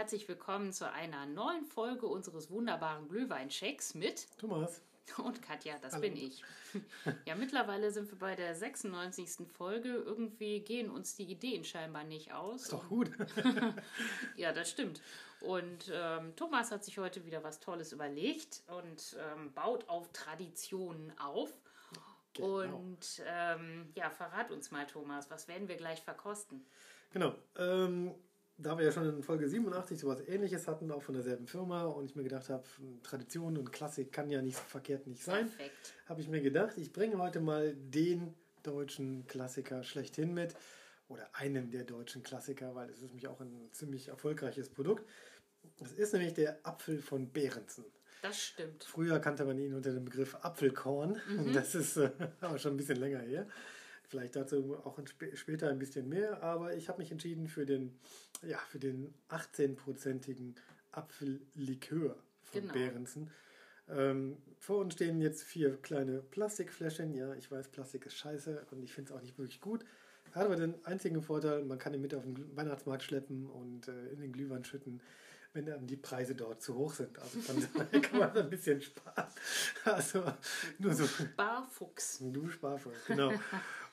Herzlich willkommen zu einer neuen Folge unseres wunderbaren Glühweinchecks mit Thomas. und Katja, das Hallo. bin ich. Ja, mittlerweile sind wir bei der 96. Folge. Irgendwie gehen uns die Ideen scheinbar nicht aus. Ist doch gut. Ja, das stimmt. Und ähm, Thomas hat sich heute wieder was Tolles überlegt und ähm, baut auf Traditionen auf. Genau. Und ähm, ja, verrat uns mal, Thomas, was werden wir gleich verkosten? Genau. Ähm, da wir ja schon in Folge 87 sowas ähnliches hatten, auch von derselben Firma, und ich mir gedacht habe, Tradition und Klassik kann ja nicht so verkehrt nicht sein, habe ich mir gedacht, ich bringe heute mal den deutschen Klassiker schlechthin mit. Oder einen der deutschen Klassiker, weil es ist nämlich auch ein ziemlich erfolgreiches Produkt. Das ist nämlich der Apfel von Behrensen. Das stimmt. Früher kannte man ihn unter dem Begriff Apfelkorn. Und das ist äh, aber schon ein bisschen länger her. Vielleicht dazu auch ein, später ein bisschen mehr. Aber ich habe mich entschieden für den, ja, für den 18-prozentigen Apfellikör von Genau. Behrensen. Ähm, vor uns stehen jetzt vier kleine Plastikfläschchen. Ja, ich weiß, Plastik ist scheiße und ich finde es auch nicht wirklich gut. Hat aber den einzigen Vorteil, man kann ihn mit auf den Weihnachtsmarkt schleppen und äh, in den Glühwein schütten, wenn dann die Preise dort zu hoch sind. Also von daher kann man ein bisschen sparen. Also nur so Barfuchs. du Sparvoll, genau.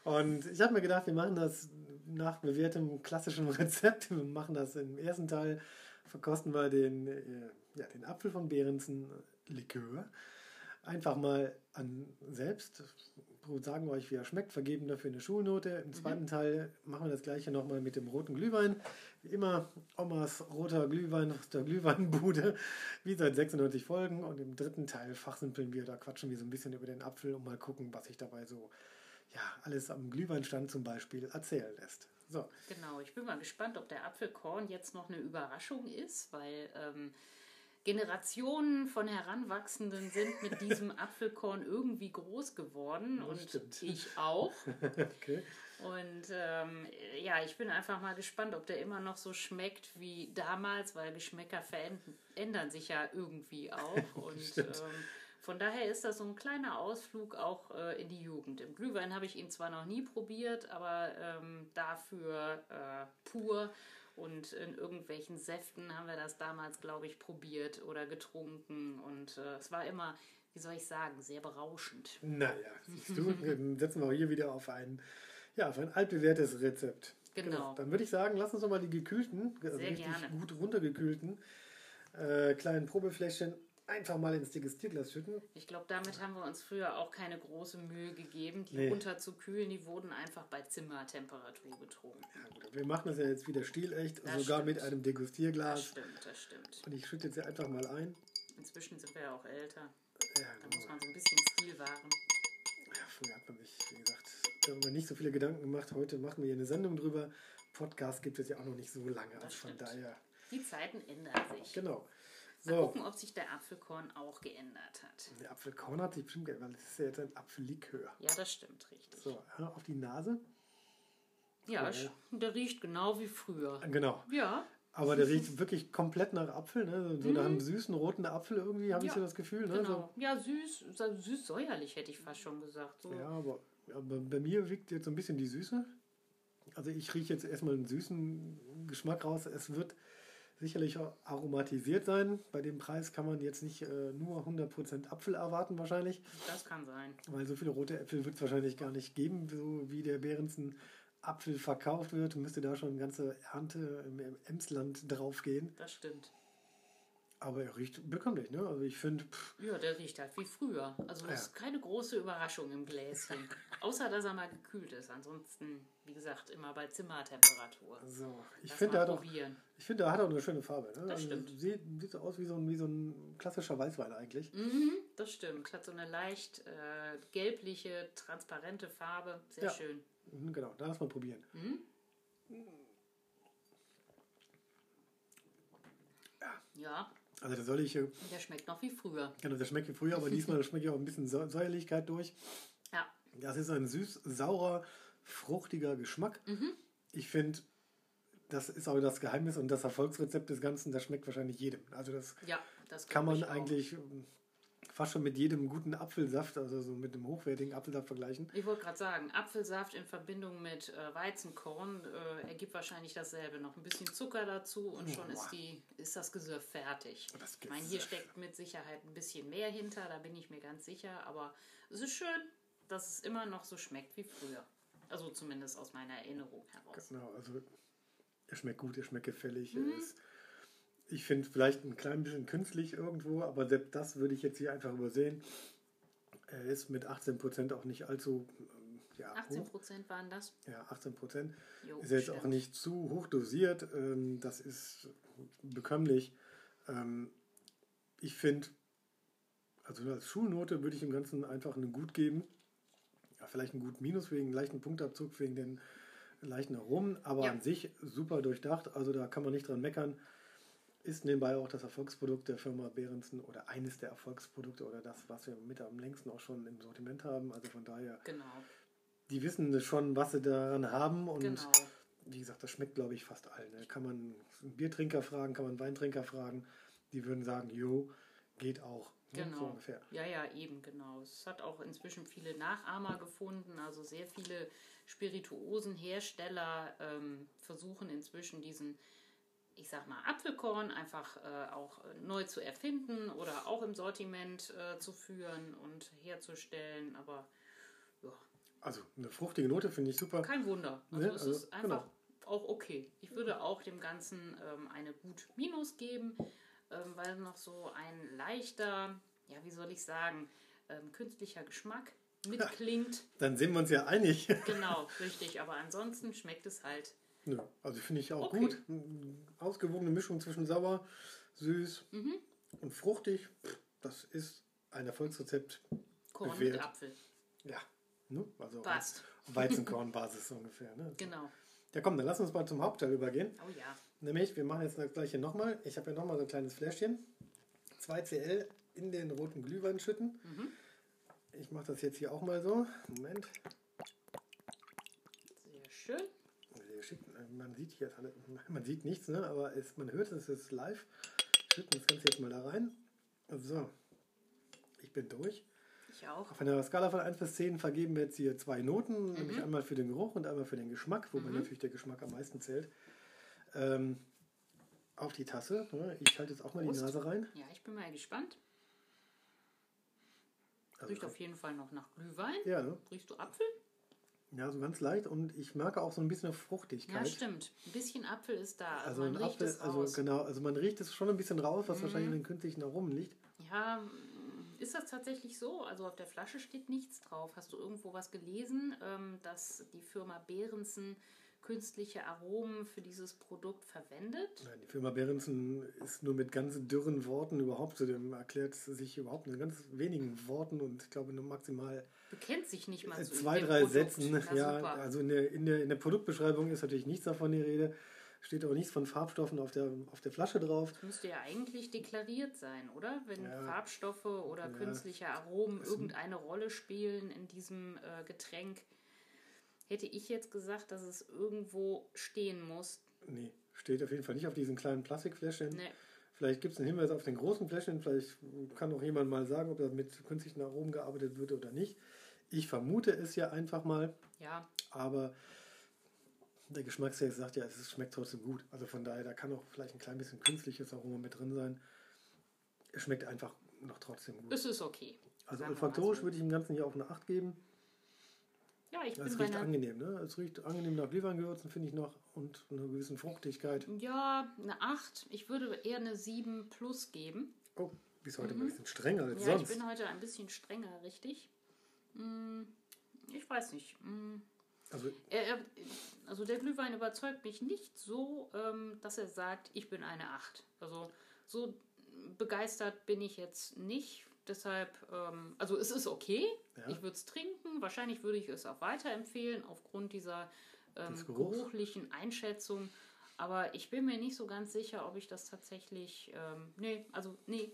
Und ich habe mir gedacht, wir machen das nach bewährtem klassischen Rezept. Wir machen das im ersten Teil, verkosten wir den, äh, ja, den Apfel von Behrensen Likör. Einfach mal an selbst, sagen wir euch, wie er schmeckt, vergeben dafür eine Schulnote. Im zweiten Teil machen wir das gleiche nochmal mit dem roten Glühwein. Wie immer, Omas roter Glühwein aus der Glühweinbude, wie seit 96 Folgen. Und im dritten Teil fachsimpeln wir, da quatschen wir so ein bisschen über den Apfel und mal gucken, was sich dabei so, ja, alles am Glühweinstand zum Beispiel erzählen lässt. So, Genau, ich bin mal gespannt, ob der Apfelkorn jetzt noch eine Überraschung ist, weil ähm, Generationen von Heranwachsenden sind mit diesem Apfelkorn irgendwie groß geworden Das und stimmt. ich auch. okay. Und ähm, ja, ich bin einfach mal gespannt, ob der immer noch so schmeckt wie damals, weil Geschmäcker verändern sich ja irgendwie auch. Und ähm, von daher ist das so ein kleiner Ausflug auch äh, in die Jugend. Im Glühwein habe ich ihn zwar noch nie probiert, aber ähm, dafür äh, pur. Und in irgendwelchen Säften haben wir das damals, glaube ich, probiert oder getrunken. Und äh, es war immer, wie soll ich sagen, sehr berauschend. Naja, siehst du, dann setzen wir hier wieder auf ein, ja, auf ein altbewährtes Rezept. Genau. Dann würde ich sagen, lass uns doch mal die gekühlten, also Sehr richtig gerne. gut runtergekühlten äh, kleinen Probefläschchen einfach mal ins Degustierglas schütten. Ich glaube, damit haben wir uns früher auch keine große Mühe gegeben, die Nee. runterzukühlen. Die wurden einfach bei Zimmertemperatur getrunken. Ja, gut, wir machen das ja jetzt wieder stilecht, Das sogar mit stimmt. einem Das Degustierglas. stimmt, das stimmt. Und ich schütte jetzt hier einfach mal ein. Inzwischen sind wir ja auch älter. Ja, Da muss genau. man so ein bisschen Stil wahren. ja, früher hat man sich, wie gesagt, darüber nicht so viele Gedanken gemacht. Heute machen wir hier eine Sendung drüber. Podcast gibt es ja auch noch nicht so lange. Also von stimmt. daher, Die Zeiten ändern sich. genau. Mal So, gucken, ob sich der Apfelkorn auch geändert hat. der Apfelkorn hat sich bestimmt geändert, weil das ist ja jetzt ein Apfellikör. Ja, das stimmt, richtig. So, auf die Nase. Ja, sch- der riecht genau wie früher. Genau. Ja, Aber der riecht wirklich komplett nach Apfel, ne? So nach einem süßen roten Apfel irgendwie, habe ich Ja, so das Gefühl. Ne? genau. Ja, süß, so süß-säuerlich hätte ich fast schon gesagt. So. So, ja, aber, aber bei mir wiegt jetzt so ein bisschen die Süße. Also ich rieche jetzt erstmal einen süßen Geschmack raus. Es wird sicherlich aromatisiert sein. Bei dem Preis kann man jetzt nicht äh, nur 100% Apfel erwarten wahrscheinlich, Das kann sein. weil so viele rote Äpfel wird es wahrscheinlich gar nicht geben, so wie der Behrensen Apfel verkauft wird. Müsste da schon eine ganze Ernte im, im Emsland draufgehen. Das stimmt. Aber er riecht bekömmlich, ne? Also ich finde, Ja, der riecht halt wie früher. Also das Ja. ist keine große Überraschung im Gläschen. Außer, dass er mal gekühlt ist. Ansonsten, wie gesagt, immer bei Zimmertemperatur. so. Ich finde, er hat auch. Ich finde, er hat auch eine schöne Farbe. Ne? Das stimmt. Sieht, sieht so aus wie so, ein, wie so ein klassischer Weißwein eigentlich. Mhm, das stimmt. Hat so eine leicht äh, gelbliche, transparente Farbe. Sehr Ja. schön. Mhm, Genau, da lass mal probieren. Ja, Also da soll ich, äh, der schmeckt noch wie früher. genau, das schmeckt wie früher, aber diesmal schmeckt ja auch ein bisschen Säu- Säuerlichkeit durch. Ja, Das ist ein süß-saurer, fruchtiger Geschmack. Mhm. Ich finde, das ist auch das Geheimnis und das Erfolgsrezept des Ganzen, das schmeckt wahrscheinlich jedem. Also das ja, das kann man ich auch. Fast schon mit jedem guten Apfelsaft, also so mit einem hochwertigen Apfelsaft vergleichen. Ich wollte gerade sagen, Apfelsaft in Verbindung mit äh, Weizenkorn äh, ergibt wahrscheinlich dasselbe. Noch ein bisschen Zucker dazu und schon ist, die, ist das Gesöff fertig. Das ich meine, hier steckt mit Sicherheit ein bisschen mehr hinter, da bin ich mir ganz sicher. Aber es ist schön, dass es immer noch so schmeckt wie früher. Also zumindest aus meiner Erinnerung heraus. Genau, also er schmeckt gut, er schmeckt gefällig. Mhm. Er ist ich finde vielleicht ein klein bisschen künstlich irgendwo, aber selbst das würde ich jetzt hier einfach übersehen. Er ist mit 18% auch nicht allzu. Ähm, ja, 18% hoch. waren das? Ja, 18%. Jo, ist jetzt stimmt. auch nicht zu hoch dosiert. Ähm, das ist bekömmlich. Ähm, ich finde, also als Schulnote würde ich im Ganzen einfach einen Gut geben. Ja, vielleicht einen Gut Minus wegen leichten Punktabzug, wegen den leichten Aromen, aber ja. an sich super durchdacht. Also da kann man nicht dran meckern ist nebenbei auch das Erfolgsprodukt der Firma Behrensen oder eines der Erfolgsprodukte oder das, was wir mit am längsten auch schon im Sortiment haben. Also von daher, genau. die wissen schon, was sie daran haben und genau. wie gesagt, das schmeckt, glaube ich, fast allen. Ne? Kann man einen Biertrinker fragen, kann man einen Weintrinker fragen, die würden sagen, jo, geht auch. Ne? Genau. So ungefähr. Ja, ja, eben, genau. Es hat auch inzwischen viele Nachahmer gefunden, also sehr viele Spirituosenhersteller ähm, versuchen inzwischen diesen ich sag mal, Apfelkorn einfach äh, auch äh, neu zu erfinden oder auch im Sortiment äh, zu führen und herzustellen. Aber ja. Also eine fruchtige Note finde ich super. Kein Wunder. Also ne? es also, ist einfach genau. auch okay. Ich würde auch dem Ganzen ähm, eine gut Minus geben, ähm, weil noch so ein leichter, ja, wie soll ich sagen, ähm, künstlicher Geschmack mitklingt. Ja, dann sind wir uns ja einig. genau, richtig. Aber ansonsten schmeckt es halt Nö, also finde ich auch okay. gut. Ausgewogene Mischung zwischen sauer, süß mhm. und fruchtig. Das ist ein Erfolgsrezept. Korn mit Apfel. Ja, ne? also Passt. Weizenkornbasis ungefähr. Ne? Genau. Ja komm, dann lass uns mal zum Hauptteil übergehen. Oh ja. Nämlich, wir machen jetzt das gleiche nochmal. Ich habe ja nochmal so ein kleines Fläschchen. 2CL in den roten Glühwein schütten. Mhm. Ich mache das jetzt hier auch mal so. Moment. Sehr schön man sieht hier, man sieht nichts, ne? aber es, man hört es, ist live. Schütten das Ganze jetzt mal da rein. So, ich bin durch. Ich auch. Auf einer Skala von 1 bis 10 vergeben wir jetzt hier zwei Noten, mhm. nämlich einmal für den Geruch und einmal für den Geschmack, wobei mhm. natürlich der Geschmack am meisten zählt. Ähm, auf die Tasse. Ne? Ich halte jetzt auch mal Prost. die Nase rein. Ja, ich bin mal gespannt. Also Riecht auf jeden Fall noch nach Glühwein. Ja, ne? Riechst du Apfel? Ja, so ganz leicht und ich merke auch so ein bisschen Fruchtigkeit. Ja, stimmt. Ein bisschen Apfel ist da. Also, also man riecht Apfel, es also raus. Also genau, also man riecht es schon ein bisschen raus, was mhm. wahrscheinlich in den künstlichen Aromen liegt. Ja, ist das tatsächlich so? Also auf der Flasche steht nichts drauf. Hast du irgendwo was gelesen, ähm, dass die Firma Behrensen künstliche Aromen für dieses Produkt verwendet? Nein, die Firma Behrensen ist nur mit ganz dürren Worten überhaupt zu dem, erklärt sich überhaupt mit ganz wenigen Worten und ich glaube nur maximal bekennt sich nicht mal so zwei, drei Produkt. Sätzen. Ja, ja also in der, in, der, in der Produktbeschreibung ist natürlich nichts davon die Rede. Steht auch nichts von Farbstoffen auf der, auf der Flasche drauf. Das müsste ja eigentlich deklariert sein, oder? Wenn ja. Farbstoffe oder ja. künstliche Aromen irgendeine Rolle spielen in diesem äh, Getränk, hätte ich jetzt gesagt, dass es irgendwo stehen muss. Nee, steht auf jeden Fall nicht auf diesen kleinen Plastikfläschchen. Nee. Vielleicht gibt es einen Hinweis auf den großen Fläschchen. Vielleicht kann auch jemand mal sagen, ob da mit künstlichen Aromen gearbeitet wird oder nicht. Ich vermute es ja einfach mal. Ja. Aber der Geschmackstest sagt ja, es schmeckt trotzdem gut. Also von daher, da kann auch vielleicht ein klein bisschen künstliches Aroma mit drin sein. Es schmeckt einfach noch trotzdem gut. Es ist okay. Also olfaktorisch würde ich dem Ganzen hier auch eine 8 geben. Ja, ich es riecht angenehm, ne? Es riecht angenehm nach Glühweingewürzen, finde ich noch, und einer gewissen Fruchtigkeit. Ja, eine 8. Ich würde eher eine 7 plus geben. Oh, bist heute mhm. ein bisschen strenger als ja, sonst. Ja, ich bin heute ein bisschen strenger, richtig. Hm, ich weiß nicht. Hm. Also, also der Glühwein überzeugt mich nicht so, ähm, dass er sagt, ich bin eine 8. Also so begeistert bin ich jetzt nicht Deshalb, ähm, also es ist okay. Ja. Ich würde es trinken. Wahrscheinlich würde ich es auch weiterempfehlen aufgrund dieser ähm, geruchlichen Einschätzung. Aber ich bin mir nicht so ganz sicher, ob ich das tatsächlich. Ähm, nee, also nee.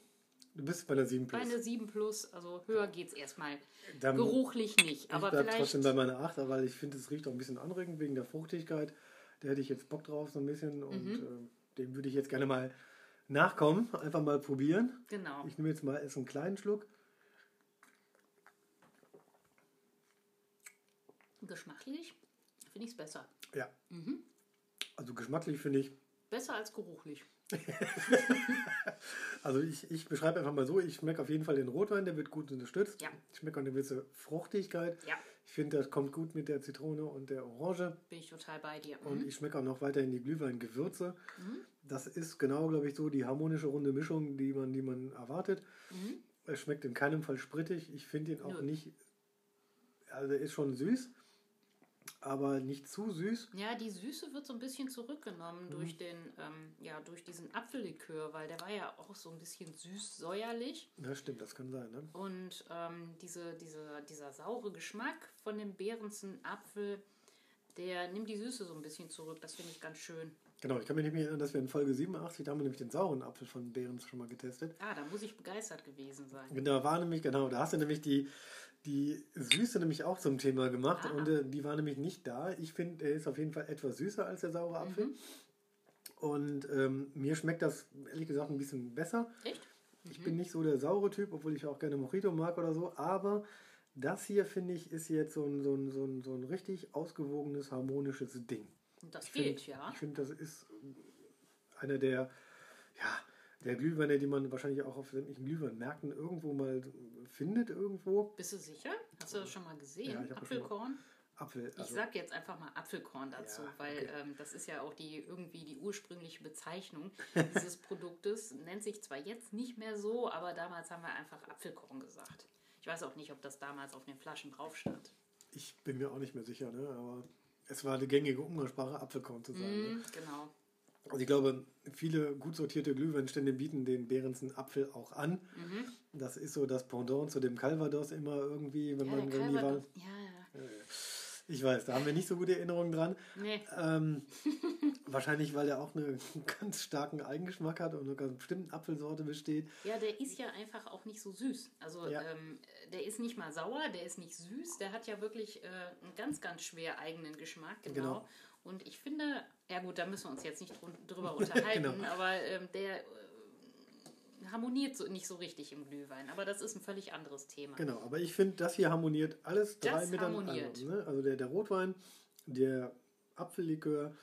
Du bist bei der 7 Plus. Bei der 7 Plus, also höher geht es erstmal. Dann geruchlich nicht. Aber ich vielleicht. trotzdem bei meiner 8, weil ich finde, es riecht auch ein bisschen anregend wegen der Fruchtigkeit. Da hätte ich jetzt Bock drauf, so ein bisschen. Und mhm. äh, dem würde ich jetzt gerne mal nachkommen, einfach mal probieren. Genau. Ich nehme jetzt mal erst einen kleinen Schluck. Geschmacklich finde ich es besser. Ja. Also geschmacklich finde ich, Besser als geruchlich. also ich, ich beschreibe einfach mal so, ich schmecke auf jeden Fall den Rotwein, der wird gut unterstützt. Ja. Ich schmecke auch eine gewisse Fruchtigkeit. Ja, Ich finde, das kommt gut mit der Zitrone und der Orange. bin ich total bei dir. Und Mhm. ich schmecke auch noch weiterhin die Glühweingewürze. Das ist genau, glaube ich, so die harmonische runde Mischung, die man, die man erwartet. Es schmeckt in keinem Fall sprittig. Ich finde ihn auch Nö. nicht. Also er ist schon süß, aber nicht zu süß. Ja, die Süße wird so ein bisschen Mhm. zurückgenommen durch den, ähm, ja, durch diesen Apfellikör, weil der war ja auch so ein bisschen süß-säuerlich. Ja, stimmt, das kann sein. Ne? Und ähm, diese, diese, dieser saure Geschmack von dem Behrensen Apfel, der nimmt die Süße so ein bisschen zurück. Das finde ich ganz schön. Genau, ich kann mich nicht mehr erinnern, dass wir in Folge 87, da haben wir nämlich den sauren Apfel von Behrens schon mal getestet. Ah, da muss ich begeistert gewesen sein. Da war nämlich, genau, da hast du nämlich die, die Süße nämlich auch zum Thema gemacht Ah. und äh, die war nämlich nicht da. Ich finde, er ist auf jeden Fall etwas süßer als der saure Apfel. Mhm. Und ähm, mir schmeckt das ehrlich gesagt ein bisschen besser. Echt? Ich Mhm. bin nicht so der saure Typ, obwohl ich auch gerne Mojito mag oder so, aber das hier finde ich ist jetzt so ein, so, ein, so, ein, so ein richtig ausgewogenes, harmonisches Ding. Und das Ich geht, find, ja. Ich finde, das ist einer der, ja, der Glühweine, die man wahrscheinlich auch auf sämtlichen Glühweinmärkten irgendwo mal findet, irgendwo. Bist du sicher? Hast du das schon mal gesehen? Ja, ich Apfelkorn? Apfel. Ich Also, sag jetzt einfach mal Apfelkorn dazu, Ja, weil okay. ähm, das ist ja auch die irgendwie die ursprüngliche Bezeichnung dieses Produktes. Nennt sich zwar jetzt nicht mehr so, aber damals haben wir einfach Apfelkorn gesagt. Ich weiß auch nicht, ob das damals auf den Flaschen drauf stand. ich bin mir auch nicht mehr sicher, ne? aber es war die gängige Umgangssprache, Apfelkorn zu sagen. Ne? Mhm, genau. Also ich glaube, viele gut sortierte Glühweinstände bieten den Behrensen Apfel auch an. Mhm. Das ist so das Pendant zu dem Calvados immer irgendwie, wenn Ja, man der Wahl. Calvados. Ja. Ich weiß, da haben wir nicht so gute Erinnerungen dran. Nee, Ähm, wahrscheinlich, weil er auch einen ganz starken Eigengeschmack hat und eine ganz bestimmte Apfelsorte besteht. ja, der ist ja einfach auch nicht so süß. Also Ja. ähm, der ist nicht mal sauer, der ist nicht süß, der hat ja wirklich äh, einen ganz, ganz schwer eigenen Geschmack. Genau. Genau. Und ich finde, ja gut, da müssen wir uns jetzt nicht drüber unterhalten, Genau. aber ähm, der äh, harmoniert so, nicht so richtig im Glühwein. Aber das ist ein völlig anderes Thema. Genau, aber ich finde, das hier harmoniert alles drei Das miteinander. harmoniert. Ne? Also der, der Rotwein, der Apfellikör,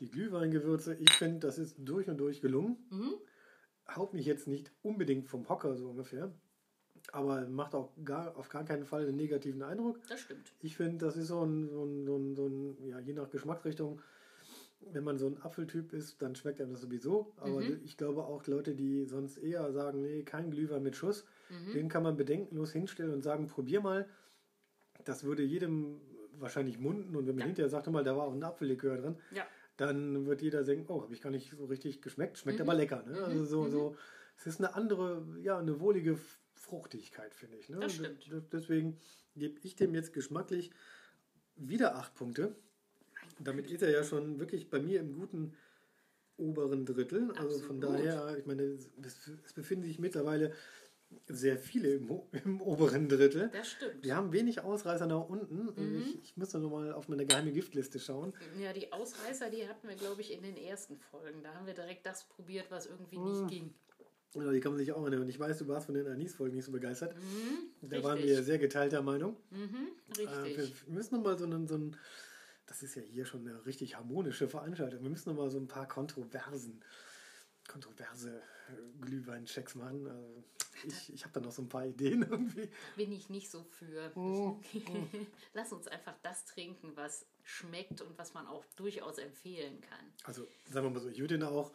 die Glühweingewürze. Ich finde, das ist durch und durch gelungen. Mhm. Haut mich jetzt nicht unbedingt vom Hocker so ungefähr, aber macht auch gar, auf gar keinen Fall einen negativen Eindruck. Das stimmt. Ich finde, das ist so ein, so ein, so ein, so ein ja, je nach Geschmacksrichtung, wenn man so ein Apfeltyp ist, dann schmeckt einem das sowieso. Aber Mhm. ich glaube auch Leute, die sonst eher sagen, nee, kein Glühwein mit Schuss, Mhm. den kann man bedenkenlos hinstellen und sagen, probier mal. Das würde jedem wahrscheinlich munden und wenn man Ja. hinterher sagt, mal, da war auch ein Apfellikör drin, Ja. dann wird jeder denken, oh, habe ich gar nicht so richtig geschmeckt, schmeckt Mhm. aber lecker. Ne? Mhm. Also so, Mhm. so, es ist eine andere, ja, eine wohlige Fruchtigkeit, finde ich. Ne? Das stimmt. Deswegen gebe ich dem jetzt geschmacklich wieder acht Punkte. Damit ist er ja schon wirklich bei mir im guten oberen Drittel. Also von Absolut. daher, ich meine, es, befinden sich mittlerweile sehr viele im, im oberen Drittel. Das stimmt. Wir haben wenig Ausreißer nach unten. Mhm. Ich, ich muss noch mal auf meine geheime Giftliste schauen. Ja, die Ausreißer, die hatten wir, glaube ich, in den ersten Folgen. Da haben wir direkt das probiert, was irgendwie Mhm. nicht ging. Die kann man sich auch erinnern. Und ich weiß, du warst von den Anis-Folgen nicht so begeistert. Mhm, Da waren richtig. wir sehr geteilter Meinung. Mhm, Äh, wir richtig. müssen noch mal so einen, so einen, das ist ja hier schon eine richtig harmonische Veranstaltung. Wir müssen noch mal so ein paar Kontroversen, kontroverse äh, Glühweinchecks machen. Also ich ich habe da noch so ein paar Ideen irgendwie. Bin ich nicht so für. Mhm. Lass uns einfach das trinken, was schmeckt und was man auch durchaus empfehlen kann. Also sagen wir mal so, ich würde den auch,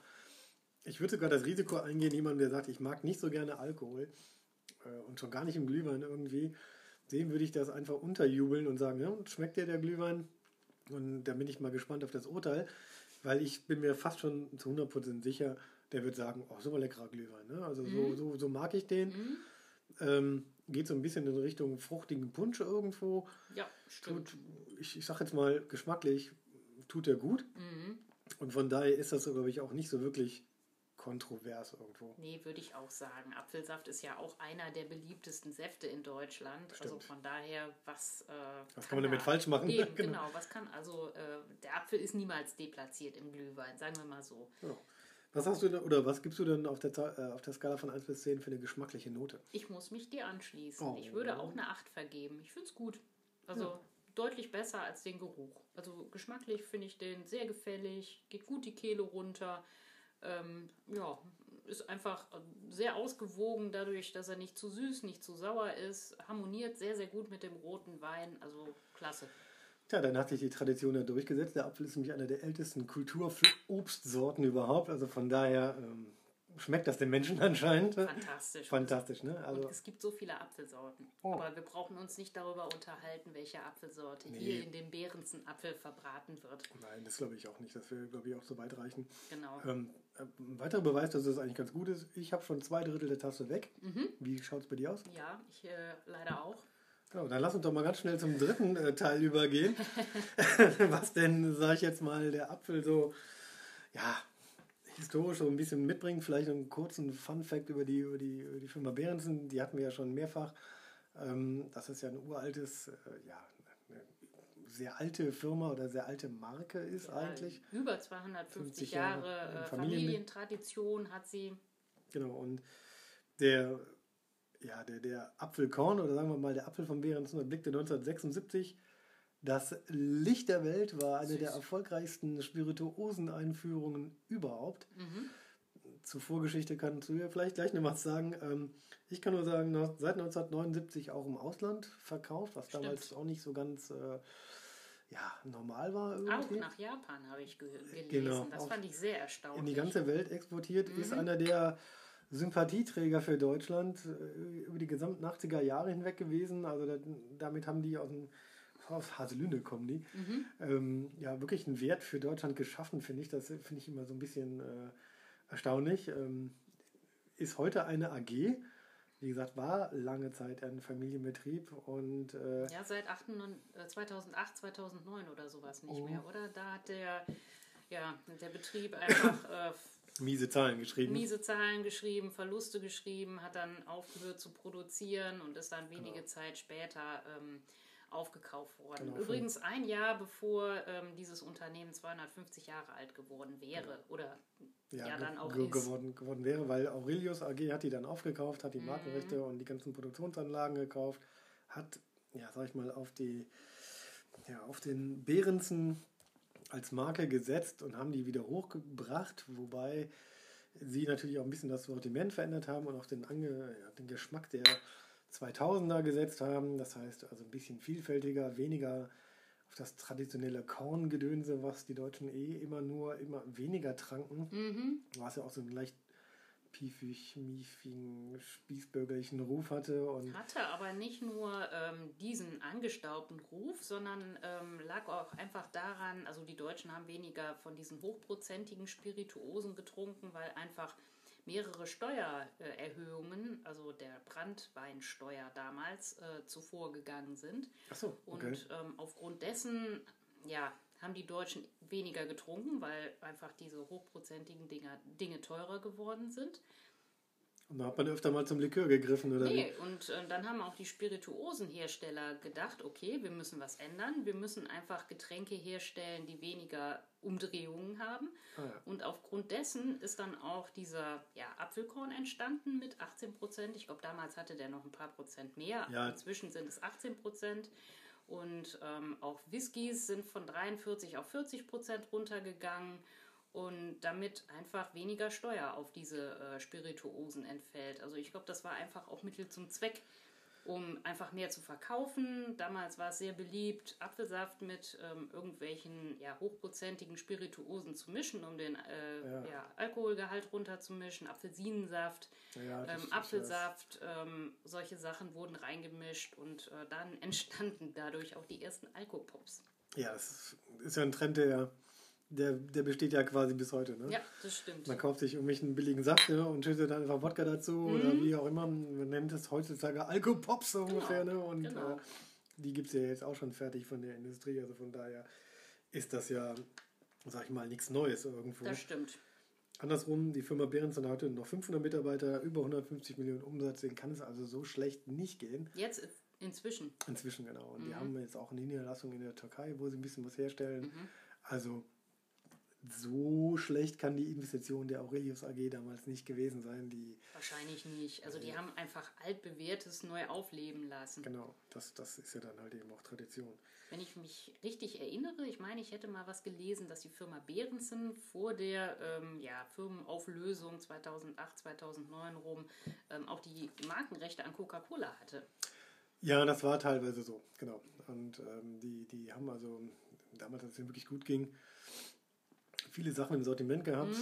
ich würde sogar das Risiko eingehen, jemand, der sagt, ich mag nicht so gerne Alkohol äh, und schon gar nicht im Glühwein irgendwie, dem würde ich das einfach unterjubeln und sagen, ja, schmeckt dir der Glühwein? Und da bin ich mal gespannt auf das Urteil, weil ich bin mir fast schon zu 100% sicher, der wird sagen, oh, so leckerer Glühwein. Ne? Also so, so, so mag ich den. Mhm. Ähm, geht so ein bisschen in Richtung fruchtigen Punsch irgendwo. Ja, stimmt. Tut, ich, ich sage jetzt mal geschmacklich, tut er gut. Mhm. Und von daher ist das, glaube ich, auch nicht so wirklich kontrovers irgendwo. Nee, würde ich auch sagen. Apfelsaft ist ja auch einer der beliebtesten Säfte in Deutschland. Also Stimmt. von daher, was. Äh, Was kann man damit da- falsch machen? Eben, Genau. genau. Was kann also. Äh, der Apfel ist niemals deplatziert im Glühwein, sagen wir mal so. Ja. Was hast du denn, oder was gibst du denn auf der, äh, auf der Skala von 1 bis 10 für eine geschmackliche Note? Ich muss mich dir anschließen. Oh. Ich würde auch eine 8 vergeben. Ich finde es gut. Also deutlich besser als den Geruch. Also geschmacklich finde ich den sehr gefällig, geht gut die Kehle runter. Ähm, ja, ist einfach sehr ausgewogen dadurch, dass er nicht zu süß, nicht zu sauer ist. Harmoniert sehr, sehr gut mit dem roten Wein. Also klasse. Tja, dann hat sich die Tradition ja durchgesetzt. Der Apfel ist nämlich einer der ältesten Kulturobstsorten überhaupt. Also von daher ähm, schmeckt das den Menschen anscheinend. Fantastisch. Fantastisch, ne? Also, Und es gibt so viele Apfelsorten. Oh. Aber wir brauchen uns nicht darüber unterhalten, welche Apfelsorte nee. hier in dem Behrensen Apfel verbraten wird. Nein, das glaube ich auch nicht. Das wäre, glaube ich, auch so weit reichen. Genau. Ähm, ein weiterer Beweis, dass es eigentlich ganz gut ist, ich habe schon zwei Drittel der Tasse weg. Mhm. Wie schaut es bei dir aus? Ja, ich äh, leider auch. Genau, dann lass uns doch mal ganz schnell zum dritten äh, Teil übergehen. Was denn, sage ich jetzt mal, der Apfel so, ja, historisch so ein bisschen mitbringt. Vielleicht einen kurzen Fun-Fact über die, über, die, über die Firma Behrensen. Die hatten wir ja schon mehrfach. Ähm, das ist ja ein uraltes, äh, ja, sehr alte Firma oder sehr alte Marke ist ja, eigentlich. Über 250 Jahre, Jahre äh, Familientradition hat sie. Genau, und der, ja, der, der Apfelkorn oder sagen wir mal der Apfel von Behrensen erblickte 1976 das Licht der Welt war eine Süß. der erfolgreichsten Spirituosen-Einführungen überhaupt. Mhm. Zur Vorgeschichte kannst du ja vielleicht gleich noch was sagen. Ähm, ich kann nur sagen, seit 1979 auch im Ausland verkauft, was Stimmt. damals auch nicht so ganz äh, ja, normal war. Irgendwie. Auch nach Japan habe ich ge gelesen. Genau, das fand ich sehr erstaunlich. In die ganze Welt exportiert mhm. ist einer der Sympathieträger für Deutschland äh, über die gesamten 80er Jahre hinweg gewesen. Also damit haben die aus dem aus Haselünde kommen die, mhm. ähm, ja, wirklich einen Wert für Deutschland geschaffen, finde ich. Das finde ich immer so ein bisschen äh, erstaunlich. Ähm, ist heute eine AG, wie gesagt, war lange Zeit ein Familienbetrieb und äh, ja, seit 2008, 2009 äh, oder sowas nicht oh. mehr, oder? Da hat der, ja, der Betrieb einfach äh, miese Zahlen geschrieben. Miese Zahlen geschrieben, Verluste geschrieben, hat dann aufgehört zu produzieren und ist dann wenige genau. Zeit später ähm, aufgekauft worden. Genau, Übrigens ein Jahr bevor ähm, dieses Unternehmen 250 Jahre alt geworden wäre ja. oder ja, ja dann auch ge geworden, geworden wäre, weil Aurelius AG hat die dann aufgekauft, hat die mhm. Markenrechte mhm. und die ganzen Produktionsanlagen gekauft, hat, ja, sag ich mal, auf die, ja, auf den Behrensen als Marke gesetzt und haben die wieder hochgebracht, wobei sie natürlich auch ein bisschen das Sortiment verändert haben und auch den, Ange, ja, den Geschmack der 2000er gesetzt haben. Das heißt also ein bisschen vielfältiger, weniger auf das traditionelle Korngedönse, was die Deutschen eh immer nur immer weniger tranken. Mhm. Was ja auch so einen leicht piefig, miefigen, spießbürgerlichen Ruf hatte. Und hatte aber nicht nur ähm, diesen angestaubten Ruf, sondern ähm, lag auch einfach daran, also die Deutschen haben weniger von diesen hochprozentigen Spirituosen getrunken, weil einfach mehrere Steuererhöhungen, also der Brandweinsteuer damals, äh, zuvor gegangen sind. Ach so, okay. Und ähm, aufgrund dessen, ja, haben die Deutschen weniger getrunken, weil einfach diese hochprozentigen Dinge, Dinge teurer geworden sind. Und da hat man öfter mal zum Likör gegriffen, oder? Nee, und äh, dann haben auch die Spirituosenhersteller gedacht, okay, wir müssen was ändern. Wir müssen einfach Getränke herstellen, die weniger Umdrehungen haben. Ah, ja. Und aufgrund dessen ist dann auch dieser ja, Apfelkorn entstanden mit 18 Prozent. Ich glaube, damals hatte der noch ein paar Prozent mehr. Ja. Inzwischen sind es 18 Prozent. Und ähm, auch Whiskys sind von 43 auf 40 Prozent runtergegangen und damit einfach weniger Steuer auf diese äh, Spirituosen entfällt. Also ich glaube, das war einfach auch Mittel zum Zweck, um einfach mehr zu verkaufen. Damals war es sehr beliebt, Apfelsaft mit ähm, irgendwelchen ja, hochprozentigen Spirituosen zu mischen, um den äh, ja. Ja, Alkoholgehalt runterzumischen. Apfelsinensaft, ähm, Apfelsaft, ähm, solche Sachen wurden reingemischt und äh, dann entstanden dadurch auch die ersten Alkopops. Ja, das ist ja ein Trend, der der, der besteht ja quasi bis heute. Ne? Ja, das stimmt. Man kauft sich irgendwelchen billigen Saft ne, und schüttet dann einfach Wodka dazu mhm. oder wie auch immer. Nennt es heutzutage Alkopops so genau. ungefähr. Ne? Und genau. äh, die gibt es ja jetzt auch schon fertig von der Industrie. Also von daher ist das ja, sag ich mal, nichts Neues irgendwo. Das stimmt. Andersrum, die Firma Behrensen hatte noch 500 Mitarbeiter, über 150 Millionen Umsatz. Denen kann es also so schlecht nicht gehen. Jetzt inzwischen. Inzwischen, genau. Und mhm. die haben jetzt auch eine Niederlassung in der Türkei, wo sie ein bisschen was herstellen. Mhm. Also so schlecht kann die Investition der Aurelius AG damals nicht gewesen sein. Die, Wahrscheinlich nicht. Also die haben einfach altbewährtes neu aufleben lassen. genau, das, das ist ja dann halt eben auch Tradition. Wenn ich mich richtig erinnere, ich meine, ich hätte mal was gelesen, dass die Firma Behrensen vor der ähm, ja, Firmenauflösung 2008, 2009 rum ähm, auch die Markenrechte an Coca-Cola hatte. Ja, das war teilweise so, genau. Und ähm, die, die haben also damals, als es ihnen wirklich gut ging, viele Sachen im Sortiment gehabt.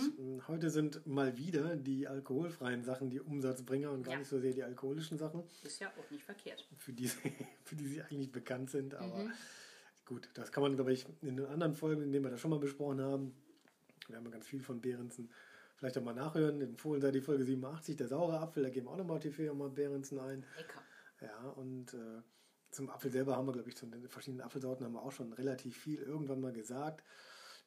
Heute sind mal wieder die alkoholfreien Sachen die Umsatzbringer und gar Ja. nicht so sehr die alkoholischen Sachen, Ist ja auch nicht verkehrt. für die, sie- für die sie eigentlich bekannt sind. Aber gut, das kann man, glaube ich, in den anderen Folgen, in denen wir das schon mal besprochen haben, wir haben ja ganz viel von Behrensen, vielleicht auch mal nachhören. Empfohlen sei die Folge 87, der saure Apfel, da geben wir auch nochmal die Firma Behrensen ein. Lecker. Ja, und äh, zum Apfel selber haben wir, glaube ich, zu den verschiedenen Apfelsorten haben wir auch schon relativ viel irgendwann mal gesagt.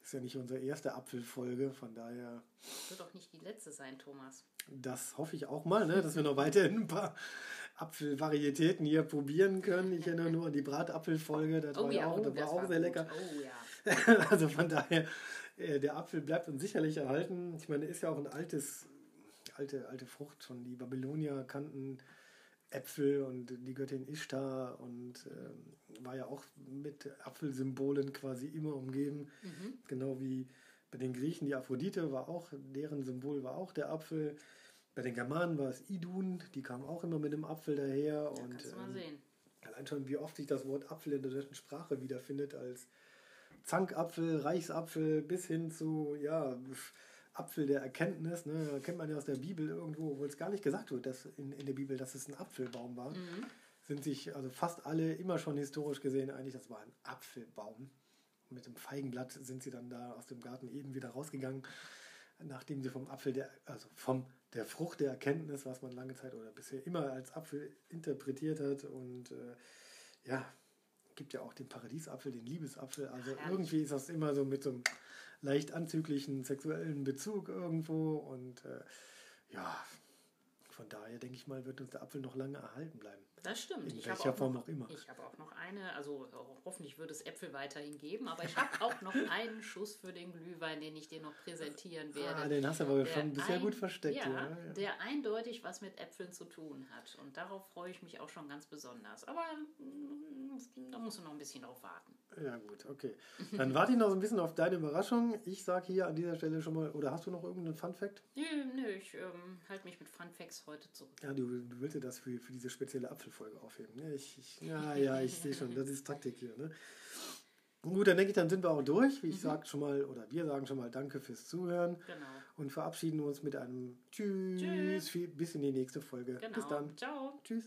Ist ja nicht unsere erste Apfelfolge, von daher, Wird doch nicht die letzte sein, Thomas. das hoffe ich auch mal, ne, dass wir noch weiterhin ein paar Apfelvarietäten hier probieren können. Ich erinnere nur an die Bratapfelfolge, das war ja auch, das war das auch war sehr gut. lecker. Oh ja. also von daher, äh, der Apfel bleibt uns sicherlich erhalten. Ich meine, ist ja auch ein altes, alte, alte Frucht schon. Die Babylonier kannten Äpfel und die Göttin Ishtar und ähm, war ja auch mit Apfelsymbolen quasi immer umgeben. Genau wie bei den Griechen die Aphrodite war auch, deren Symbol war auch der Apfel. Bei den Germanen war es Idun, die kamen auch immer mit dem Apfel daher. und du mal ähm, sehen. Allein schon, wie oft sich das Wort Apfel in der deutschen Sprache wiederfindet, als Zankapfel, Reichsapfel bis hin zu, ja, Apfel der Erkenntnis. Ne? Kennt man ja aus der Bibel irgendwo, obwohl es gar nicht gesagt wird, dass in, in der Bibel, dass es ein Apfelbaum war. Sind sich also fast alle immer schon historisch gesehen einig, das war ein Apfelbaum. Mit dem Feigenblatt sind sie dann da aus dem Garten eben wieder rausgegangen, nachdem sie vom Apfel der, also vom der Frucht der Erkenntnis, was man lange Zeit oder bisher immer als Apfel interpretiert hat. Und äh, ja, gibt ja auch den Paradiesapfel, den Liebesapfel. Also herrlich. irgendwie ist das immer so mit so einem leicht anzüglichen sexuellen Bezug irgendwo. Und äh, ja, von daher denke ich mal, wird uns der Apfel noch lange erhalten bleiben. Das stimmt. In ich habe welcher auch, Form noch, auch immer. Ich habe auch noch eine, also ho- hoffentlich wird es Äpfel weiterhin geben, aber ich habe auch noch einen Schuss für den Glühwein, den ich dir noch präsentieren werde. Ah, den hast du aber Der schon bisher ein- gut versteckt. Ja, Ja, ja. der eindeutig was mit Äpfeln zu tun hat. Und darauf freue ich mich auch schon ganz besonders. Aber mm, da musst du noch ein bisschen drauf warten. Ja, gut, okay. Dann warte ich noch so ein bisschen auf deine Überraschung. Ich sage hier an dieser Stelle schon mal, oder hast du noch irgendeinen Fun-Fact? Nö, nö, ich ähm, halte mich mit Fun Facts heute zurück. Ja, du, du willst ja das für, für diese spezielle Apfelfolge aufheben. Ne? Ich, ich, ja, ja, ich sehe schon, das ist Taktik hier. Ne? Gut, dann denke ich, dann sind wir auch durch. Wie ich sage schon mal, oder wir sagen schon mal Danke fürs Zuhören Genau. und verabschieden uns mit einem Tschüss, Tschüss. Bis in die nächste Folge. Genau. Bis dann. Ciao. Tschüss.